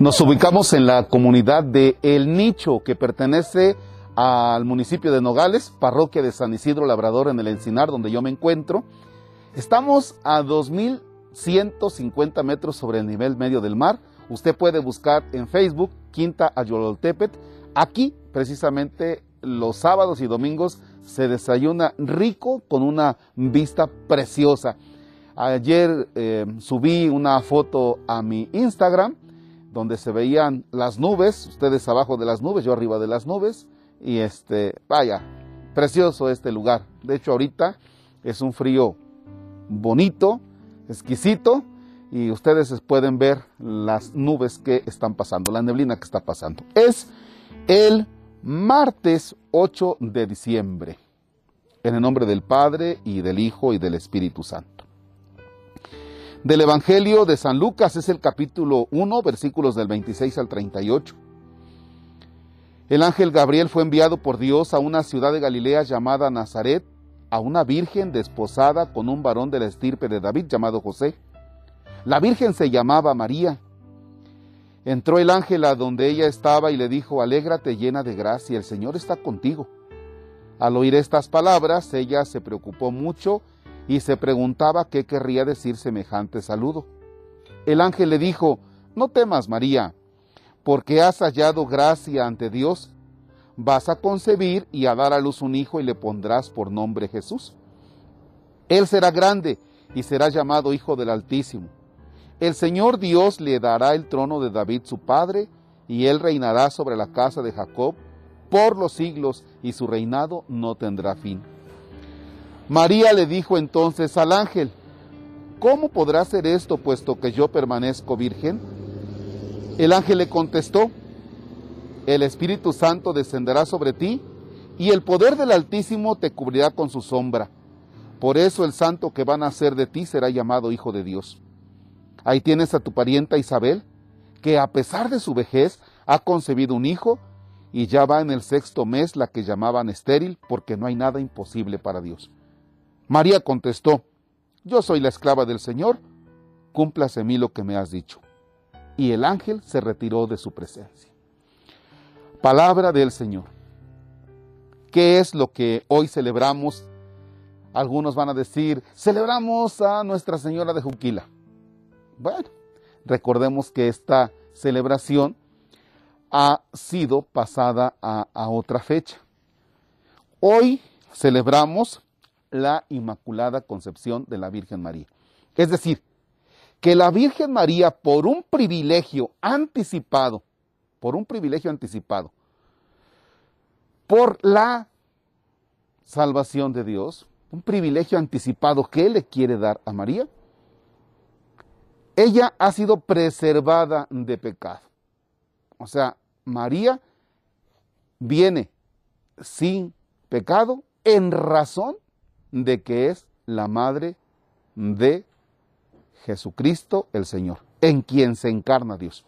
Nos ubicamos en la comunidad de El Nicho, que pertenece al municipio de Nogales, parroquia de San Isidro Labrador en el Encinar, donde yo me encuentro. Estamos a 2.150 metros sobre el nivel medio del mar. Usted puede buscar en Facebook Quinta Ayololtepet. Aquí, precisamente, los sábados y domingos se desayuna rico con una vista preciosa. Ayer eh, subí una foto a mi Instagram donde se veían las nubes, ustedes abajo de las nubes, yo arriba de las nubes, y este, vaya, precioso este lugar. De hecho, ahorita es un frío bonito, exquisito, y ustedes pueden ver las nubes que están pasando, la neblina que está pasando. Es el martes 8 de diciembre, en el nombre del Padre y del Hijo y del Espíritu Santo. Del Evangelio de San Lucas es el capítulo 1, versículos del 26 al 38. El ángel Gabriel fue enviado por Dios a una ciudad de Galilea llamada Nazaret, a una virgen desposada con un varón de la estirpe de David llamado José. La virgen se llamaba María. Entró el ángel a donde ella estaba y le dijo, Alégrate llena de gracia, el Señor está contigo. Al oír estas palabras, ella se preocupó mucho y se preguntaba qué querría decir semejante saludo. El ángel le dijo, No temas, María, porque has hallado gracia ante Dios. Vas a concebir y a dar a luz un hijo y le pondrás por nombre Jesús. Él será grande y será llamado Hijo del Altísimo el Señor Dios le dará el trono de David su padre, y él reinará sobre la casa de Jacob por los siglos, y su reinado no tendrá fin. María le dijo entonces al ángel, ¿cómo podrá ser esto puesto que yo permanezco virgen? El ángel le contestó, el Espíritu Santo descenderá sobre ti, y el poder del Altísimo te cubrirá con su sombra. Por eso el santo que va a nacer de ti será llamado Hijo de Dios. Ahí tienes a tu parienta Isabel, que a pesar de su vejez ha concebido un hijo y ya va en el sexto mes la que llamaban estéril porque no hay nada imposible para Dios. María contestó, yo soy la esclava del Señor, cúmplase mí lo que me has dicho. Y el ángel se retiró de su presencia. Palabra del Señor. ¿Qué es lo que hoy celebramos? Algunos van a decir, celebramos a Nuestra Señora de Juquila. Bueno, recordemos que esta celebración ha sido pasada a, otra fecha. Hoy celebramos la Inmaculada Concepción de la Virgen María. Es decir, que la Virgen María, por un privilegio anticipado, por un privilegio anticipado, por la salvación de Dios, un privilegio anticipado que Él le quiere dar a María, ella ha sido preservada de pecado. O sea, María viene sin pecado en razón de que es la madre de Jesucristo el Señor, en quien se encarna Dios.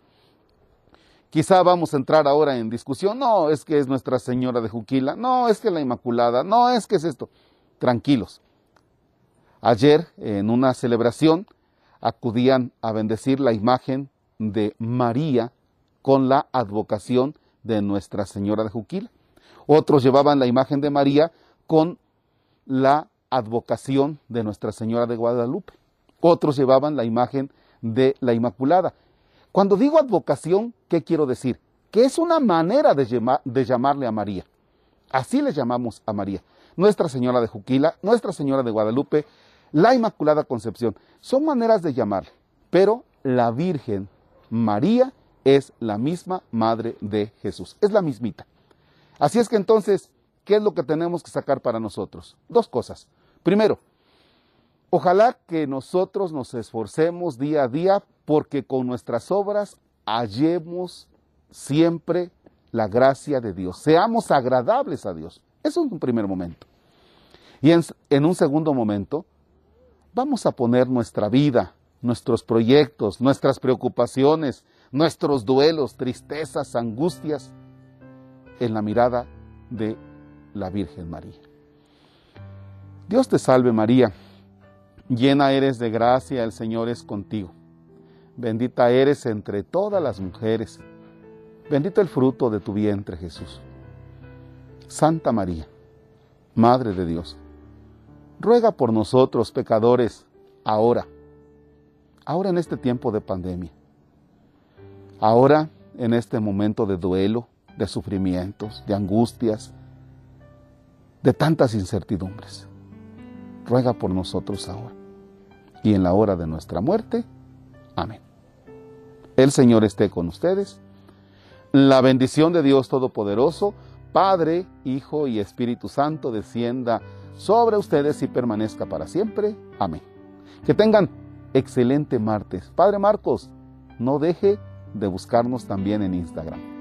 Quizá vamos a entrar ahora en discusión, no, es que es Nuestra Señora de Juquila, no, es que la Inmaculada, no, es que es esto. Tranquilos. Ayer, en una celebración, acudían a bendecir la imagen de María con la advocación de Nuestra Señora de Juquila. Otros llevaban la imagen de María con la advocación de Nuestra Señora de Guadalupe. Otros llevaban la imagen de la Inmaculada. Cuando digo advocación, ¿qué quiero decir? Que es una manera de, llamarle a María. Así le llamamos a María. Nuestra Señora de Juquila, Nuestra Señora de Guadalupe, la Inmaculada Concepción. Son maneras de llamar, pero la Virgen María es la misma Madre de Jesús, es la mismita. Así es que entonces, ¿qué es lo que tenemos que sacar para nosotros? Dos cosas. Primero, ojalá que nosotros nos esforcemos día a día porque con nuestras obras hallemos siempre la gracia de Dios, seamos agradables a Dios. Eso es un primer momento. Y en, en un segundo momento, vamos a poner nuestra vida, nuestros proyectos, nuestras preocupaciones, nuestros duelos, tristezas, angustias en la mirada de la Virgen María. Dios te salve María, llena eres de gracia, el Señor es contigo. Bendita eres entre todas las mujeres. Bendito el fruto de tu vientre, Jesús. Santa María, Madre de Dios, ruega por nosotros pecadores, ahora, ahora en este tiempo de pandemia, ahora en este momento de duelo, de sufrimientos, de angustias, de tantas incertidumbres. Ruega por nosotros ahora y en la hora de nuestra muerte. Amén. El Señor esté con ustedes. La bendición de Dios Todopoderoso, Padre, Hijo y Espíritu Santo, descienda sobre ustedes y permanezca para siempre. Amén. Que tengan excelente martes. Padre Marcos, no deje de buscarnos también en Instagram.